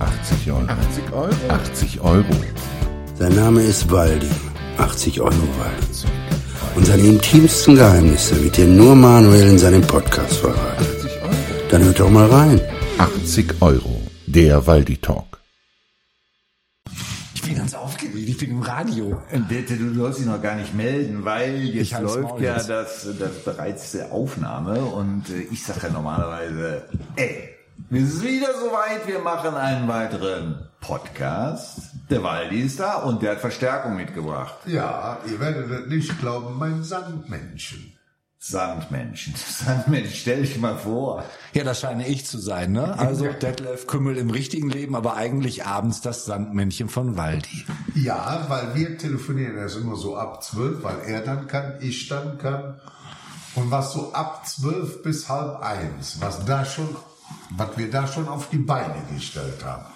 80 Euro. 80 Euro? 80 Euro. Sein Name ist Waldi. 80 Euro Waldi. Und seine intimsten Geheimnisse wird dir nur Manuel in seinem Podcast verraten. 80 Euro? Dann hört doch mal rein. 80 Euro. Der Waldi Talk. Ich bin ganz aufgeregt, ich bin im Radio. Bitte, du sollst dich noch gar nicht melden, weil jetzt läuft ja jetzt. das, das bereits die Aufnahme und äh, ich sage ja normalerweise, ey, wir sind wieder soweit, wir machen einen weiteren Podcast. Der Waldi ist da und der hat Verstärkung mitgebracht. Ja, ihr werdet es nicht glauben, mein Sandmännchen. Sandmenschen. Sandmenschen, stell dich mal vor. Ja, das scheine ich zu sein, ne? Also Detlef Kümmel im richtigen Leben, aber eigentlich abends das Sandmännchen von Waldi. Ja, weil wir telefonieren erst immer so ab zwölf, weil er dann kann, ich dann kann. Und was so ab zwölf bis halb eins, was da schon, was wir da schon auf die Beine gestellt haben,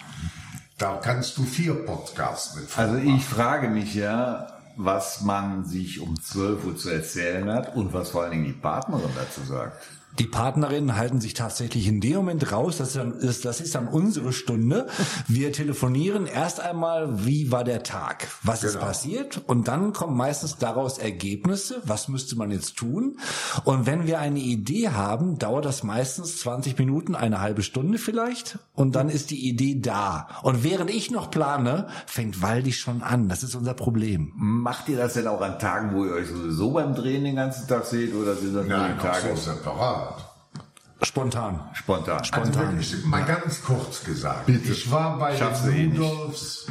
da kannst du vier Podcasts mit Also ich frage mich ja, was man sich um 12 Uhr zu erzählen hat und was vor allen Dingen die Partnerin dazu sagt. Die Partnerinnen halten sich tatsächlich in dem Moment raus. Das ist, dann, ist, das ist dann unsere Stunde. Wir telefonieren erst einmal, wie war der Tag? Was ist passiert? Und dann kommen meistens daraus Ergebnisse. Was müsste man jetzt tun? Und wenn wir eine Idee haben, dauert das meistens 20 Minuten, eine halbe Stunde vielleicht. Und dann ist die Idee da. Und während ich noch plane, fängt Waldi schon an. Das ist unser Problem. Macht ihr das denn auch an Tagen, wo ihr euch sowieso beim Drehen den ganzen Tag seht oder sind das nur Nein, die noch Tage so separat. Spontan. spontan? Also wirklich, mal ganz kurz gesagt. Ich war bei eh den. Rudolfs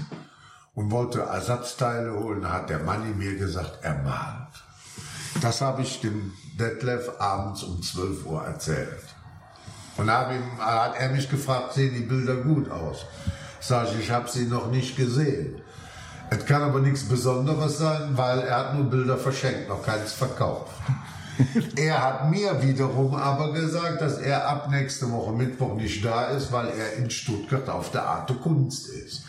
und wollte Ersatzteile holen. Da hat der Manni mir gesagt, er malt. Das habe ich dem Detlef abends um 12 Uhr erzählt. Und da hat er mich gefragt, sehen die Bilder gut aus? Sag ich, ich habe sie noch nicht gesehen. Es kann aber nichts Besonderes sein, weil er hat nur Bilder verschenkt, noch keins verkauft. Er hat mir wiederum aber gesagt, dass er ab nächste Woche Mittwoch nicht da ist, weil er in Stuttgart auf der Arte Kunst ist.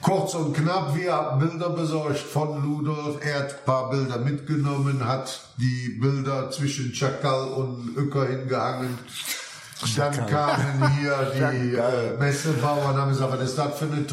Kurz und knapp, wir haben Bilder besorgt von Ludolf. Er hat ein paar Bilder mitgenommen, hat die Bilder zwischen Chakal und Uecker hingehangen. Dann kamen hier die äh, Messebauern, haben gesagt, was ist das für eine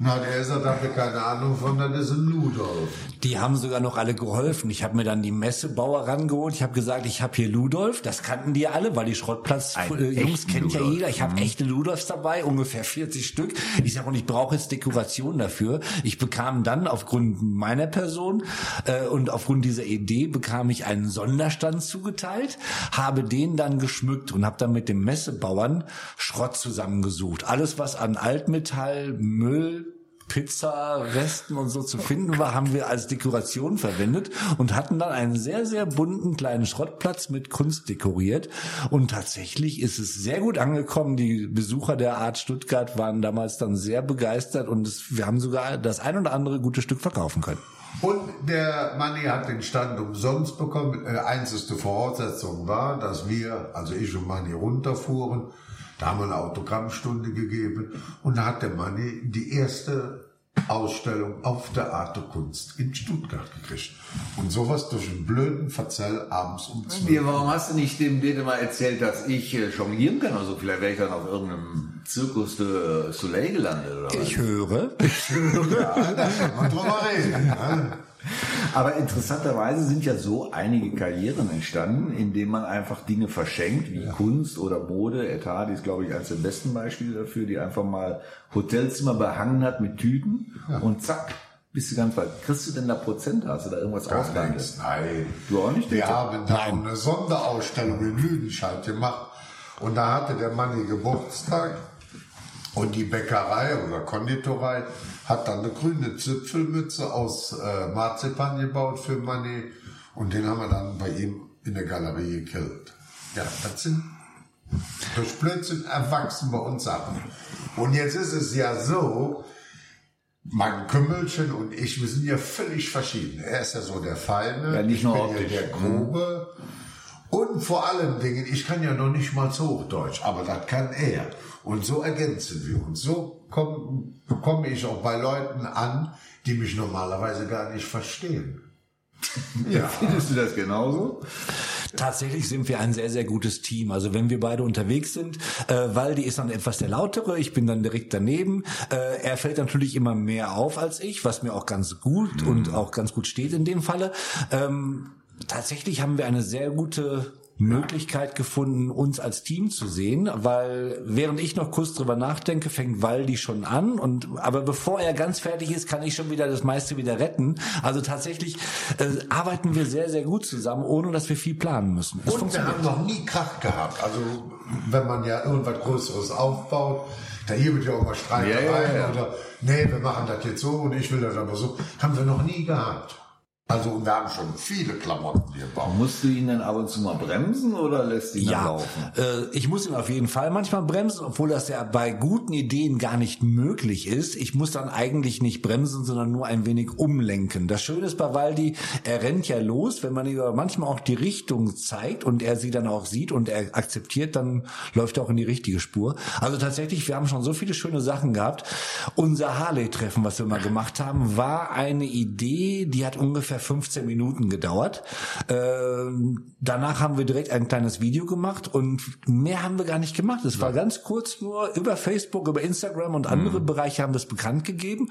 Triet? Und hat er ihr keine Ahnung von, das ist ein Ludolf. Die haben sogar noch alle geholfen. Ich habe mir dann die Messebauer rangeholt. Ich habe gesagt, ich habe hier Ludolf. Das kannten die alle, weil die Schrottplatz Ein äh, kennt ja Ludolf. jeder. Ich habe echte Ludolfs dabei, ungefähr 40 Stück. Ich sage, und ich brauche jetzt Dekoration dafür. Ich bekam dann aufgrund meiner Person äh, und aufgrund dieser Idee bekam ich einen Sonderstand zugeteilt, habe den dann geschmückt und habe dann mit dem Messebauern Schrott zusammengesucht. Alles, was an Altmetall, Müll, Pizza-Resten und so zu finden war, haben wir als Dekoration verwendet und hatten dann einen sehr, sehr bunten kleinen Schrottplatz mit Kunst dekoriert. Und tatsächlich ist es sehr gut angekommen. Die Besucher der Art Stuttgart waren damals dann sehr begeistert und es, wir haben sogar das ein oder andere gute Stück verkaufen können. Und der Manni hat den Stand umsonst bekommen. Äh, einzigste Voraussetzung war, dass wir, also ich und Manni, runterfuhren. Da haben wir eine Autogrammstunde gegeben. Und da hat der Manni die erste Ausstellung auf der Arte Kunst in Stuttgart gekriegt. Und sowas durch einen blöden Verzell abends um 12 Wie, warum hast du nicht dem Dede mal erzählt, dass ich äh, jonglieren kann oder so? Vielleicht wäre ich dann auf irgendeinem Zirkus de Soleil gelandet oder was? Ich höre. Ja, da kann man drüber reden. Ne? Aber interessanterweise sind ja so einige Karrieren entstanden, indem man einfach Dinge verschenkt, wie Kunst oder Mode. Etadi ist, glaube ich, eines der besten Beispiele dafür, die einfach mal Hotelzimmer behangen hat mit Tüten und zack, bist du ganz weit. Kriegst du denn da Prozent? Hast du da irgendwas ausgehandelt? nein. Du auch nicht? Wir haben da eine Sonderausstellung in Lüdenscheid gemacht. Und da hatte der Manni Geburtstag. Und die Bäckerei oder Konditorei hat dann eine grüne Zipfelmütze aus äh, Marzipan gebaut für Manni. Und den haben wir dann bei ihm in der Galerie gekillt. Ja, das sind durch Blödsinn erwachsen bei uns Sachen. Und jetzt ist es ja so, mein Kümmelchen und ich, wir sind ja völlig verschieden. Er ist ja so der Feine, Ja, nicht ich nur bin optisch. ja der Grobe. Und vor allen Dingen, ich kann ja noch nicht mal so Hochdeutsch, aber das kann er. Und so ergänzen wir uns. So komm, bekomme ich auch bei Leuten an, die mich normalerweise gar nicht verstehen. Ja. Findest du das genauso? Tatsächlich sind wir ein sehr, sehr gutes Team. Also wenn wir beide unterwegs sind, äh, Waldi ist dann etwas der lautere, ich bin dann direkt daneben. Äh, er fällt natürlich immer mehr auf als ich, was mir auch ganz gut mhm. und auch ganz gut steht in dem Falle. Ähm, tatsächlich haben wir eine sehr gute Möglichkeit gefunden, uns als Team zu sehen, weil während ich noch kurz drüber nachdenke, fängt Waldi schon an und aber bevor er ganz fertig ist, kann ich schon wieder das meiste wieder retten. Also tatsächlich äh, arbeiten wir sehr sehr gut zusammen, ohne dass wir viel planen müssen. Es und wir haben noch nie Krach gehabt. Also wenn man ja irgendwas Größeres aufbaut, da hier wird ja auch mal Streitereien ja, ja, ja. oder nee, wir machen das jetzt so und ich will das aber so, haben wir noch nie gehabt. Also wir haben schon viele Klamotten hier bauen. Musst du ihn dann ab und zu mal bremsen oder lässt ihn ja, laufen? Äh, ich muss ihn auf jeden Fall manchmal bremsen, obwohl das ja bei guten Ideen gar nicht möglich ist. Ich muss dann eigentlich nicht bremsen, sondern nur ein wenig umlenken. Das Schöne ist bei Waldi, er rennt ja los, wenn man ihm manchmal auch die Richtung zeigt und er sie dann auch sieht und er akzeptiert, dann läuft er auch in die richtige Spur. Also tatsächlich, wir haben schon so viele schöne Sachen gehabt. Unser Harley-Treffen, was wir mal gemacht haben, war eine Idee, die hat ungefähr 15 Minuten gedauert. Ähm, danach haben wir direkt ein kleines Video gemacht und mehr haben wir gar nicht gemacht. Es war ganz kurz nur über Facebook, über Instagram und andere mhm. Bereiche haben das bekannt gegeben.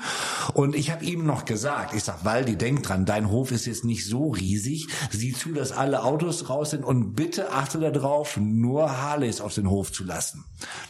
Und ich habe ihm noch gesagt, ich sag, Waldi, denk dran, dein Hof ist jetzt nicht so riesig. Sieh zu, dass alle Autos raus sind und bitte achte darauf, nur Harleys auf den Hof zu lassen.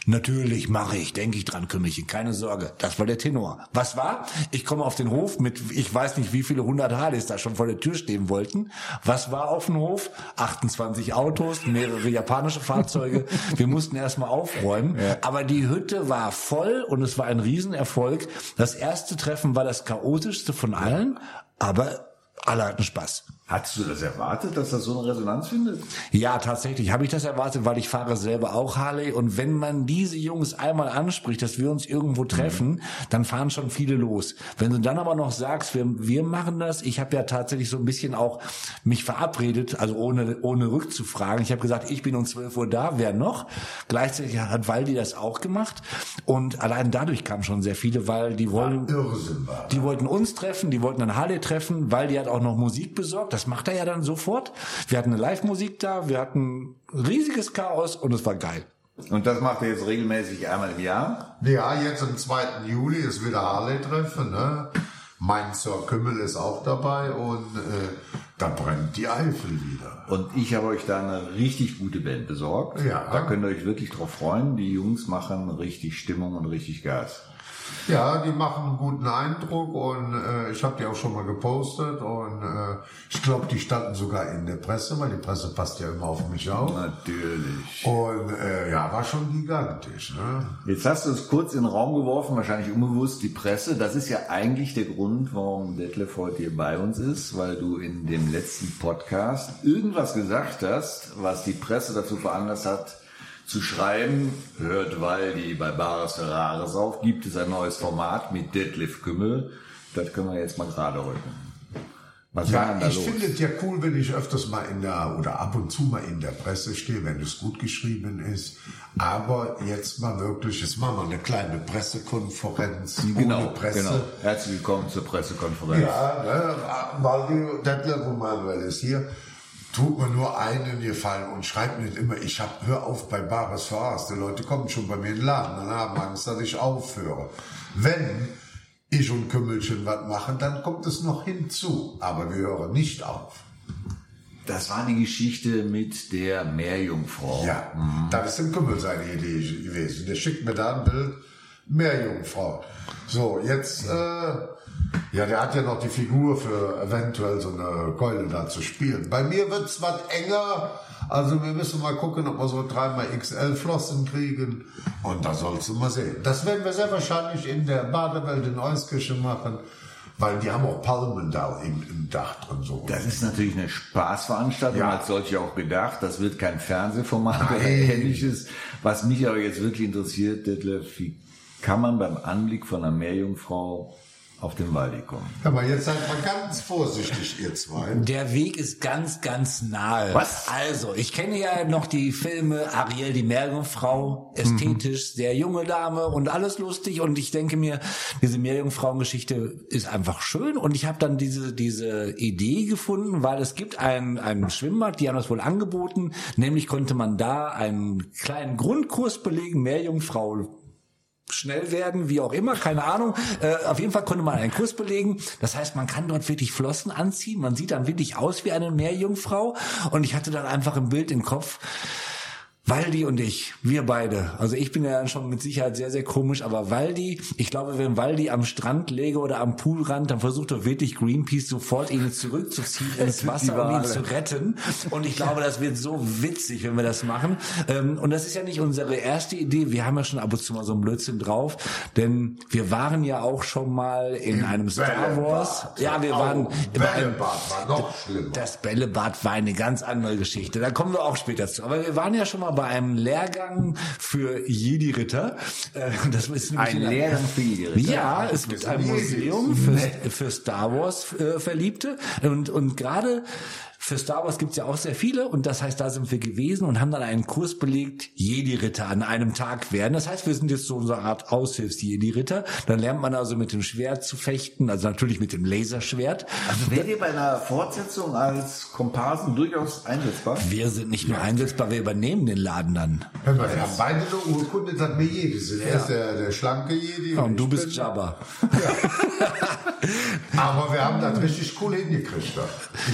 Natürlich mache ich, denke ich dran, Kümmelchen, keine Sorge. Das war der Tenor. Was war? Ich komme auf den Hof mit, ich weiß nicht, wie viele hundert Harleys da schon schon vor der Tür stehen wollten. Was war auf dem Hof? 28 Autos, mehrere japanische Fahrzeuge. Wir mussten erstmal aufräumen. Ja. Aber die Hütte war voll und es war ein Riesenerfolg. Das erste Treffen war das chaotischste von allen, aber alle hatten Spaß. Hattest du das erwartet, dass das so eine Resonanz findet? Ja, tatsächlich habe ich das erwartet, weil ich fahre selber auch Harley und wenn man diese Jungs einmal anspricht, dass wir uns irgendwo treffen, mhm. dann fahren schon viele los. Wenn du dann aber noch sagst, wir, wir machen das, ich habe ja tatsächlich so ein bisschen auch mich verabredet, also ohne ohne rückzufragen. Ich habe gesagt, ich bin um 12 Uhr da, wer noch? Gleichzeitig hat Waldi das auch gemacht und allein dadurch kamen schon sehr viele, weil die wollen, die wollten uns treffen, die wollten dann Harley treffen, weil die hat auch noch Musik besorgt das macht er ja dann sofort. Wir hatten eine Live-Musik da, wir hatten riesiges Chaos und es war geil. Und das macht er jetzt regelmäßig einmal im Jahr? Ja, jetzt am 2. Juli ist wieder Harley-Treffen. Ne? Mein Sir Kümmel ist auch dabei und äh, da brennt die Eifel wieder. Und ich habe euch da eine richtig gute Band besorgt. Ja. Da könnt ihr euch wirklich drauf freuen. Die Jungs machen richtig Stimmung und richtig Gas. Ja, die machen einen guten Eindruck und äh, ich habe die auch schon mal gepostet und äh, ich glaube, die standen sogar in der Presse, weil die Presse passt ja immer auf mich auf. Natürlich. Und äh, ja, war schon gigantisch. Ne? Jetzt hast du es kurz in den Raum geworfen, wahrscheinlich unbewusst, die Presse. Das ist ja eigentlich der Grund, warum Detlef heute hier bei uns ist, weil du in dem letzten Podcast irgendwas gesagt hast, was die Presse dazu veranlasst hat, zu schreiben, hört Waldi bei Bares Ferraris auf, gibt es ein neues Format mit Detlef Kümmel. Das können wir jetzt mal gerade rücken. Was ja, ich finde es ja cool, wenn ich öfters mal in der, oder ab und zu mal in der Presse stehe, wenn es gut geschrieben ist. Aber jetzt mal wirklich, jetzt machen wir eine kleine Pressekonferenz. Genau, Presse. genau. Herzlich willkommen zur Pressekonferenz. Ja, ne, Waldi, Detlef und Manuel ist hier tut mir nur einen Gefallen und schreibt nicht immer, ich hab, hör auf bei Bares Voraus. Die Leute kommen schon bei mir in den Laden und haben Angst, dass ich aufhöre. Wenn ich und Kümmelchen was machen, dann kommt es noch hinzu. Aber wir hören nicht auf. Das war eine Geschichte mit der Meerjungfrau. Ja, mhm. das ist im Kümmel seine Idee gewesen. Der schickt mir da ein Bild, Meerjungfrau. So, jetzt äh, ja, der hat ja noch die Figur für eventuell so eine Keule da zu spielen. Bei mir wird's was enger. Also wir müssen mal gucken, ob wir so dreimal XL Flossen kriegen. Und da sollst du mal sehen. Das werden wir sehr wahrscheinlich in der Badewelt in Euskirche machen. Weil die haben auch Palmen da im, im Dach drin. So. Das ist natürlich eine Spaßveranstaltung, ja. als solche auch gedacht. Das wird kein Fernsehformat Nein. oder ähnliches. Was mich aber jetzt wirklich interessiert, Detlef, wie kann man beim Anblick von einer Meerjungfrau auf den Waldi kommen. Aber jetzt seid mal ganz vorsichtig, ihr zwei. Der Weg ist ganz, ganz nahe. Was? Also, ich kenne ja noch die Filme Ariel, die Meerjungfrau, ästhetisch, sehr junge Dame und alles lustig. Und ich denke mir, diese Meerjungfrauengeschichte ist einfach schön. Und ich habe dann diese, diese Idee gefunden, weil es gibt ein, ein Schwimmbad, die haben das wohl angeboten. Nämlich konnte man da einen kleinen Grundkurs belegen, Meerjungfrau schnell werden, wie auch immer, keine Ahnung. Äh, auf jeden Fall konnte man einen Kurs belegen. Das heißt, man kann dort wirklich Flossen anziehen. Man sieht dann wirklich aus wie eine Meerjungfrau. Und ich hatte dann einfach ein Bild im Kopf. Waldi und ich, wir beide. Also ich bin ja schon mit Sicherheit sehr, sehr komisch, aber Waldi, ich glaube, wenn Waldi am Strand läge oder am Poolrand, dann versucht doch wirklich Greenpeace sofort ihn zurückzuziehen ins Wasser, um ihn zu retten. Und ich glaube, das wird so witzig, wenn wir das machen. Ähm, Und das ist ja nicht unsere erste Idee. Wir haben ja schon ab und zu mal so einen Blödsinn drauf, denn wir waren ja auch schon mal in einem Star Wars. Bällebad. Ja, wir waren Bällebad war noch schlimmer. das Bällebad war eine ganz andere Geschichte. Da kommen wir auch später zu. Aber wir waren ja schon mal bei einem Lehrgang für Jedi-Ritter. Äh, Das ist Ein in- Lehrgang für Jedi-Ritter? Ja, es gibt ein Museum für, für Star Wars äh, Verliebte. Und, und gerade für Star Wars gibt's ja auch sehr viele und das heißt, da sind wir gewesen und haben dann einen Kurs belegt, Jedi-Ritter an einem Tag werden. Das heißt, wir sind jetzt so eine Art Aushilfs-Jedi-Ritter. Dann lernt man also mit dem Schwert zu fechten, also natürlich mit dem Laserschwert. Also wärt ihr bei einer Fortsetzung als Komparsen durchaus einsetzbar? Wir sind nicht nur einsetzbar, wir übernehmen den Laden dann. Hör mal, wir haben beide eine Urkunde, dass wir Jedi sind. Er ist der, der schlanke Jedi. Ja, und du bist Jabba. Aber wir haben das richtig cool hingekriegt. da.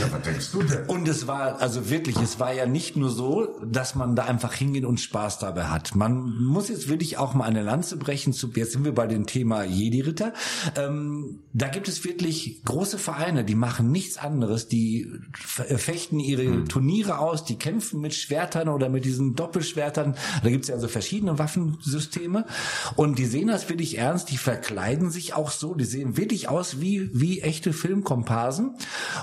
Ja, was denkst du denn? Und es war, also wirklich, es war ja nicht nur so, dass man da einfach hingeht und Spaß dabei hat. Man muss jetzt wirklich auch mal eine Lanze brechen. Zu, jetzt sind wir bei dem Thema Jedi-Ritter. Ähm, da gibt es wirklich große Vereine, die machen nichts anderes. Die f- fechten ihre Turniere aus, die kämpfen mit Schwertern oder mit diesen Doppelschwertern. Da gibt es ja also verschiedene Waffensysteme. Und die sehen das wirklich ernst, die verkleiden sich auch so, die sehen wirklich aus wie, wie echte Filmkomparsen.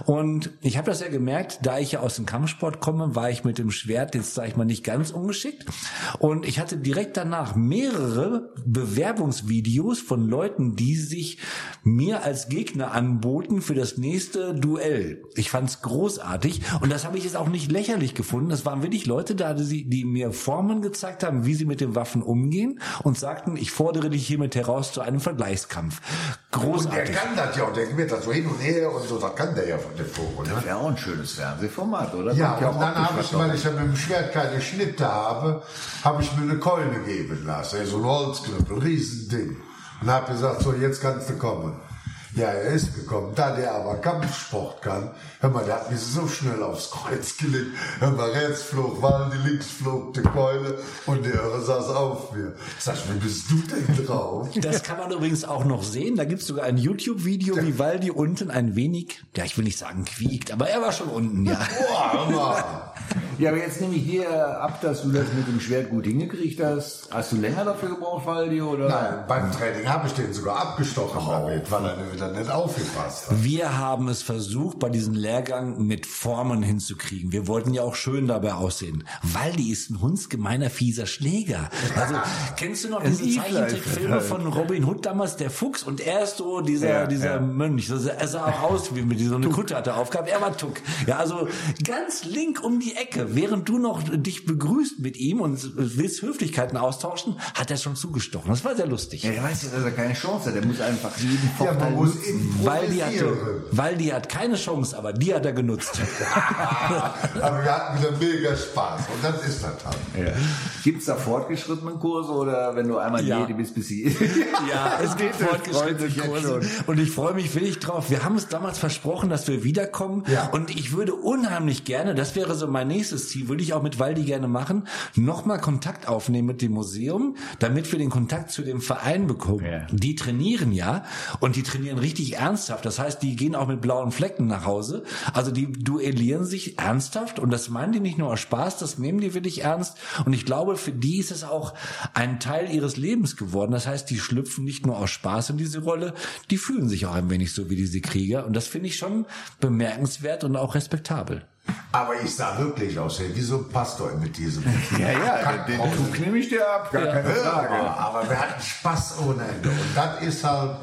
Und ich habe das ja gemerkt, da ich ja aus dem Kampfsport komme, war ich mit dem Schwert jetzt, sage ich mal, nicht ganz ungeschickt. Und ich hatte direkt danach mehrere Bewerbungsvideos von Leuten, die sich mir als Gegner anboten für das nächste Duell. Ich fand's großartig und das habe ich jetzt auch nicht lächerlich gefunden. Das waren wirklich Leute da, die, die mir Formen gezeigt haben, wie sie mit den Waffen umgehen und sagten, ich fordere dich hiermit heraus zu einem Vergleichskampf. Und der Großartig. kann das ja, und der geht das so hin und her und so, das kann der ja von der Vogel. Ne? Das wäre auch ein schönes Fernsehformat, oder? Ja, Kommt und dann habe ich, weil ich ja mit dem Schwert keine Schnitte habe, habe ich mir eine Keule geben lassen. So ein Holzknüppel, ein Riesending. Und habe gesagt, so, jetzt kannst du kommen. Ja, er ist gekommen. Da der aber Kampfsport kann, hör mal, der hat mich so schnell aufs Kreuz gelegt. Hör mal, rechts flog Waldi, links flog die Keule und der Irre saß auf mir. Sag wie bist du denn drauf? Das kann man übrigens auch noch sehen. Da gibt's sogar ein YouTube-Video, wie Waldi unten ein wenig, ja, ich will nicht sagen quiekt, aber er war schon unten, ja. Boah, hör mal. Ja, aber jetzt nehme ich dir ab, dass du das mit dem Schwert gut hingekriegt hast. Hast du länger dafür gebraucht, Waldi, oder? Nein, beim Training habe ich den sogar abgestochen damit, weil er wieder nicht aufgepasst hat. Wir haben es versucht, bei diesem Lehrgang mit Formen hinzukriegen. Wir wollten ja auch schön dabei aussehen. Waldi ist ein hundsgemeiner, fieser Schläger. Also, kennst du noch diese Zeichentrickfilme von Robin Hood damals, der Fuchs? Und er ist so dieser, Ja, dieser ja. Mönch. Also, er sah auch aus, wie mit so eine Kutte hatte aufgehabt. Er war Tuck. Ja, also, ganz link um die Ecke. Während du noch dich begrüßt mit ihm und willst Höflichkeiten austauschen, hat er schon zugestochen. Das war sehr lustig. Ja, der weiß ja, dass er keine Chance hat. Der muss einfach jeden Ja, Vorteil man muss nutzen. Waldi hatte, improvisieren. Waldi hat keine Chance, aber die hat er genutzt. Aber wir hatten wieder mega Spaß und das ist das halt. Ja. Gibt's da fortgeschrittenen Kurse oder wenn du einmal Ja. jede bist, bis sie... Ja, es gibt fortgeschrittene jetzt Kurse. Und ich freue mich wirklich drauf. Wir haben es damals versprochen, dass wir wiederkommen. Ja. Und ich würde unheimlich gerne, das wäre so mein nächstes Ziel, würde ich auch mit Waldi gerne machen, nochmal Kontakt aufnehmen mit dem Museum, damit wir den Kontakt zu dem Verein bekommen. Ja. Die trainieren ja und die trainieren richtig ernsthaft. Das heißt, die gehen auch mit blauen Flecken nach Hause. Also die duellieren sich ernsthaft und das meinen die nicht nur aus Spaß, das nehmen die wirklich ernst. Und ich glaube, für die ist es auch ein Teil ihres Lebens geworden. Das heißt, die schlüpfen nicht nur aus Spaß in diese Rolle, die fühlen sich auch ein wenig so wie diese Krieger. Und das finde ich schon bemerkenswert und auch respektabel. Aber ich sah wirklich aus wie so ein Pastor mit diesem. ja, ja, den, Tuch nehme ich dir ab, gar keine Ja, Frage. aber wir hatten Spaß ohne Ende. Und das ist halt,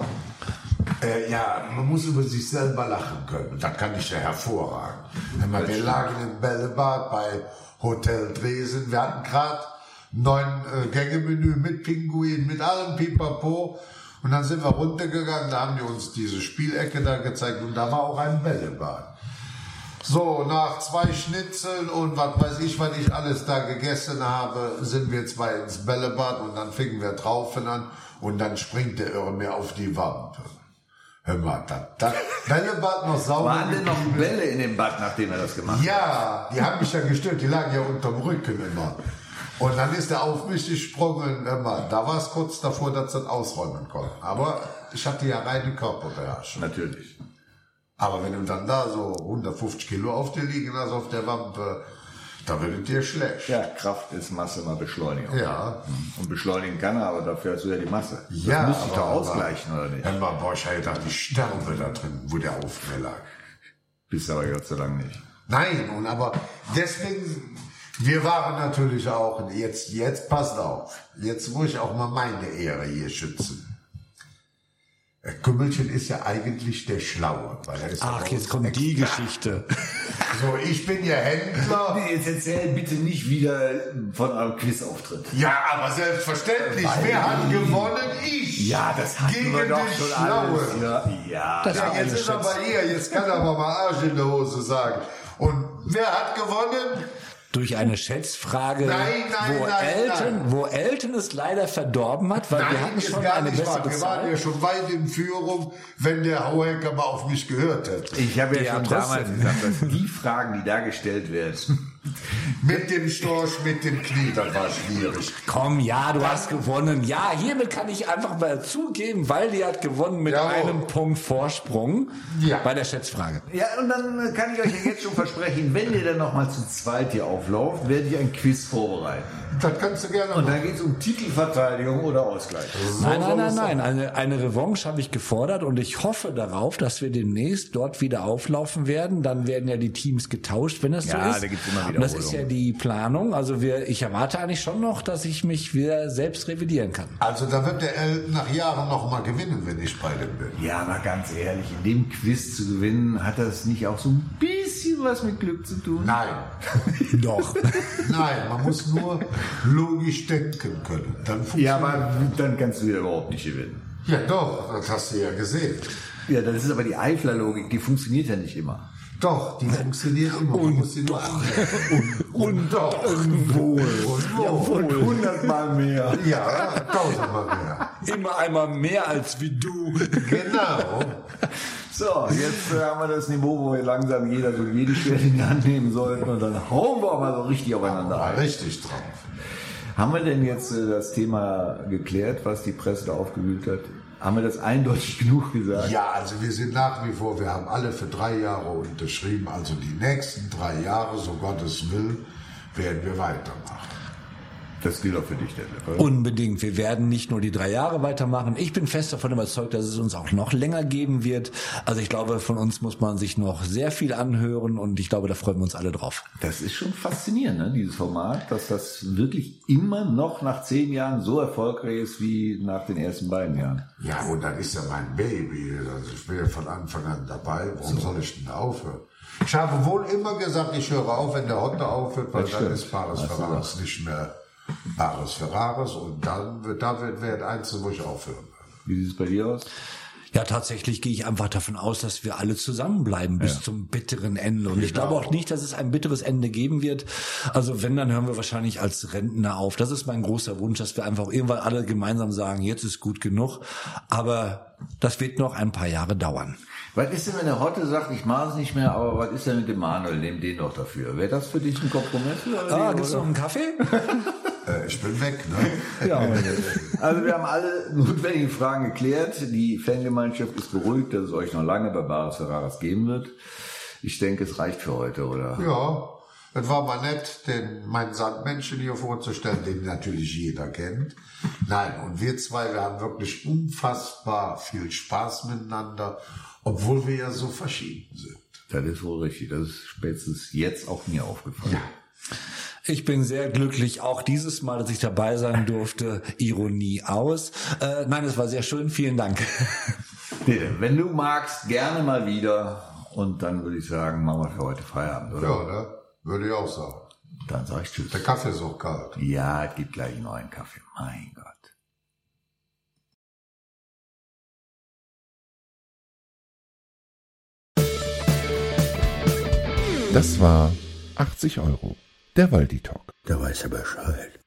Äh, ja, man muss über sich selber lachen können. Das kann ich ja hervorragend. Wenn wir lagen im Bällebad bei Hotel Dresden. Wir hatten gerade neun äh, Gänge-Menü mit Pinguin, mit allem Pipapo. Und dann sind wir runtergegangen, da haben die uns diese Spielecke da gezeigt und da war auch ein Bällebad. So, nach zwei Schnitzeln und was weiß ich, was ich alles da gegessen habe, sind wir zwei ins Bällebad und dann fingen wir draufen an und dann springt der Irre mir auf die Wampe. Hör mal, das, das Bällebad noch sauber. Waren denn noch. Bälle in dem Bad, nachdem er das gemacht hat? Ja, die haben mich ja gestört, die lagen ja unterm Rücken immer. Und dann ist er auf mich gesprungen, immer. Da war es kurz davor, dass sie das ausräumen konnten. Aber ich hatte ja reine Körperbeherrschung. Natürlich. Aber wenn du dann da so 150 Kilo auf dir liegen hast auf der Wampe, da wird dir schlecht. Ja, Kraft ist Masse mal Beschleunigung. Ja. Und beschleunigen kann er, aber dafür hast du ja die Masse. Das Ja, muss sich doch ausgleichen, oder nicht? Hör mal, boah, ich hätte gedacht, ich sterbe da drin, wo der auf mir lag. Bist aber Gott sei Dank nicht. Nein, und aber deswegen, wir waren natürlich auch, jetzt, jetzt passt auf, jetzt muss ich auch mal meine Ehre hier schützen. Der Kümmelchen ist ja eigentlich der Schlaue, weil er ist Ach, jetzt kommt die Experte. Geschichte. So, ich bin ja Händler. Nee, jetzt erzähl bitte nicht wieder von eurem Quizauftritt. Ja, aber selbstverständlich, wer hat gewonnen? Ich. Ja, das hatten Gegen wir doch den schon Schlauen. alles. Ja, ja. Das Ja, jetzt ist aber ihr, jetzt kann er aber mal Arsch in der Hose sagen. Und wer hat gewonnen? Durch eine Schätzfrage, Nein, nein, wo, nein, Elton, nein. wo Elton es leider verdorben hat, weil wir hatten schon gar eine bessere Wir waren ja schon weit in Führung, wenn der Hauhecker mal auf mich gehört hätte. Ich habe ja, Ja, schon damals gesagt, dass die Fragen, die da gestellt werden, Mit dem Storch, mit dem Knie, das war schwierig. Komm, ja, du hast gewonnen. Ja, hiermit kann ich einfach mal zugeben, weil die hat gewonnen mit Jawohl. einem Punkt Vorsprung Ja. bei der Schätzfrage. Ja, und dann kann ich euch ja jetzt schon versprechen, wenn ihr dann nochmal zu zweit hier auflauft, werde ich ein Quiz vorbereiten. Das kannst du gerne Und dann geht es um Titelverteidigung oder Ausgleich. Nein, nein, nein, es nein. Eine, eine Revanche habe ich gefordert und ich hoffe darauf, dass wir demnächst dort wieder auflaufen werden. Dann werden ja die Teams getauscht, wenn das Ja, so ist. da gibt's immer und das ist ja die Planung. Also wir, ich erwarte eigentlich schon noch, dass ich mich wieder selbst revidieren kann. Also da wird der Elton nach Jahren noch mal gewinnen, wenn ich bei dem bin. Ja, aber ganz ehrlich, in dem Quiz zu gewinnen, hat das nicht auch so ein bisschen was mit Glück zu tun? Nein, Doch. nein, man muss nur logisch denken können. Dann funktioniert Ja, aber dann kannst du wieder überhaupt nicht gewinnen. Ja, doch, das hast du ja gesehen. Ja, das ist aber die Eifler-Logik, die funktioniert ja nicht immer. Doch, die funktioniert immer. Man muss sie nur anwenden. Und, und doch. Und wohl. Und wohl. Und hundertmal mehr. Ja, tausendmal mehr. Immer einmal mehr als wie du. Genau. So, jetzt äh, haben wir das Niveau, wo wir langsam jeder so jede Schwert in die Hand nehmen sollten und dann hauen wir mal so richtig aufeinander ein. richtig drauf. Haben wir denn jetzt äh, das Thema geklärt, was die Presse da aufgewühlt hat? Haben wir das eindeutig genug gesagt? Ja, also wir sind nach wie vor, wir haben alle für drei Jahre unterschrieben. Also die nächsten drei Jahre, so Gottes will, werden wir weitermachen. Das gilt auch für dich, Detlef. oder? Unbedingt. Wir werden nicht nur die drei Jahre weitermachen. Ich bin fest davon überzeugt, dass es uns auch noch länger geben wird. Also ich glaube, von uns muss man sich noch sehr viel anhören und ich glaube, da freuen wir uns alle drauf. Das ist schon faszinierend, ne, dieses Format, dass das wirklich immer noch nach zehn Jahren so erfolgreich ist wie nach den ersten beiden Jahren. Ja, und dann ist ja mein Baby. Also ich bin ja von Anfang an dabei. Warum soll ich denn da aufhören? Ich habe wohl immer gesagt, ich höre auf, wenn der Hotte aufhört, weil Das dann stimmt. ist Paris Ferraris nicht mehr Paris Ferraris und dann wird, da wird, wird eins, wo ich aufhören werde. Wie sieht es bei dir aus? Ja, tatsächlich gehe ich einfach davon aus, dass wir alle zusammenbleiben bis zum bitteren Ende. Und ich glaube auch nicht, dass es ein bitteres Ende geben wird. Also wenn, dann hören wir wahrscheinlich als Rentner auf. Das ist mein großer Wunsch, dass wir einfach irgendwann alle gemeinsam sagen, jetzt ist gut genug. Aber das wird noch ein paar Jahre dauern. Was ist denn, wenn der Hotte sagt, ich mache es nicht mehr, aber was ist denn mit dem Manuel? Nehm den doch dafür. Wäre das für dich ein Kompromiss? Oder Ah, gibt's noch einen Kaffee? Äh, ich bin weg, ne? Ja, also wir haben alle notwendigen Fragen geklärt. Die Fangemeinschaft ist beruhigt, dass es euch noch lange bei Bares Ferraris geben wird. Ich denke, es reicht für heute, oder? Ja, es war mal nett, den, meinen Sandmenschen hier vorzustellen, den natürlich jeder kennt. Nein, und wir zwei, wir haben wirklich unfassbar viel Spaß miteinander, obwohl wir ja so verschieden sind. Das ist wohl richtig. Das ist spätestens jetzt auch mir aufgefallen. Ich bin sehr glücklich, auch dieses Mal, dass ich dabei sein durfte. Ironie aus. Äh, nein, es war sehr schön. Vielen Dank. Nee, wenn du magst, gerne mal wieder. Und dann würde ich sagen, machen wir für heute Feierabend, oder? Ja, ne? Würde ich auch sagen. Dann sag ich Tschüss. Der Kaffee ist auch kalt. Ja, es gibt gleich noch einen Kaffee. Mein Gott. Das war 80 Euro. Der Waldi Talk. Da weiß er Bescheid.